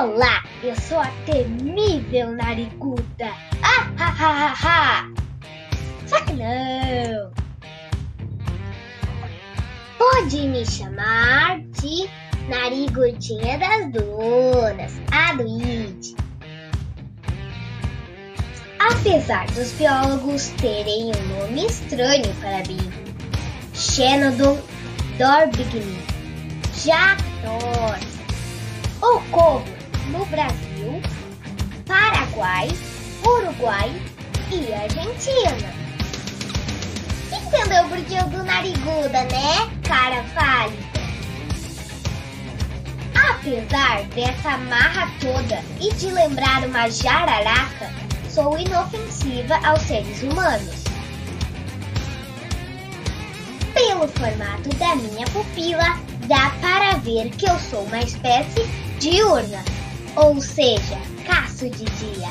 Olá, eu sou a temível nariguda. Ah, ha, ha, ha, ha. Só que não. Pode me chamar de narigudinha das dunas, a It. Apesar dos biólogos terem um nome estranho para mim, Xenodon dorbigny, Jactos, ocorre no Brasil, Paraguai, Uruguai e Argentina. Entendeu por que eu do nariguda, né, cara pálida? Apesar dessa marra toda e de lembrar uma jararaca, sou inofensiva aos seres humanos. Pelo formato da minha pupila, dá para ver que eu sou uma espécie diurna, ou seja, caço de dia.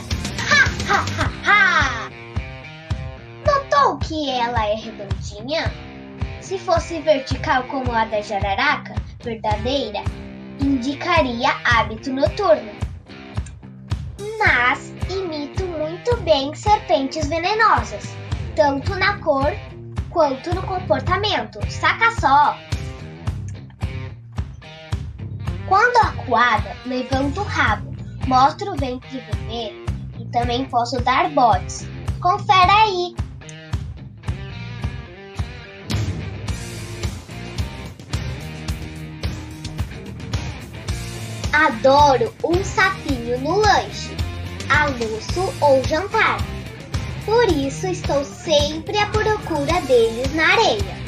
Ha, ha, ha, ha! Notou que ela é redondinha? Se fosse vertical como a da jararaca, verdadeira, indicaria hábito noturno. Mas imito muito bem serpentes venenosas, tanto na cor quanto no comportamento. Saca só! Acuada, levanto o rabo, mostro o ventre vermelho e também posso dar botes. Confere aí! Adoro um sapinho no lanche, almoço ou jantar. Por isso estou sempre à procura deles na areia.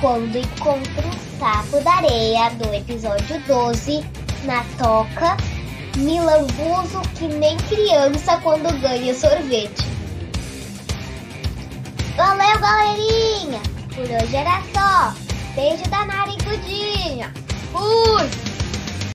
Quando encontro o saco da areia do episódio 12 na toca, me lambuzo que nem criança quando ganha sorvete. Valeu, galerinha! Por hoje era só. Beijo da narigudinha. Fui!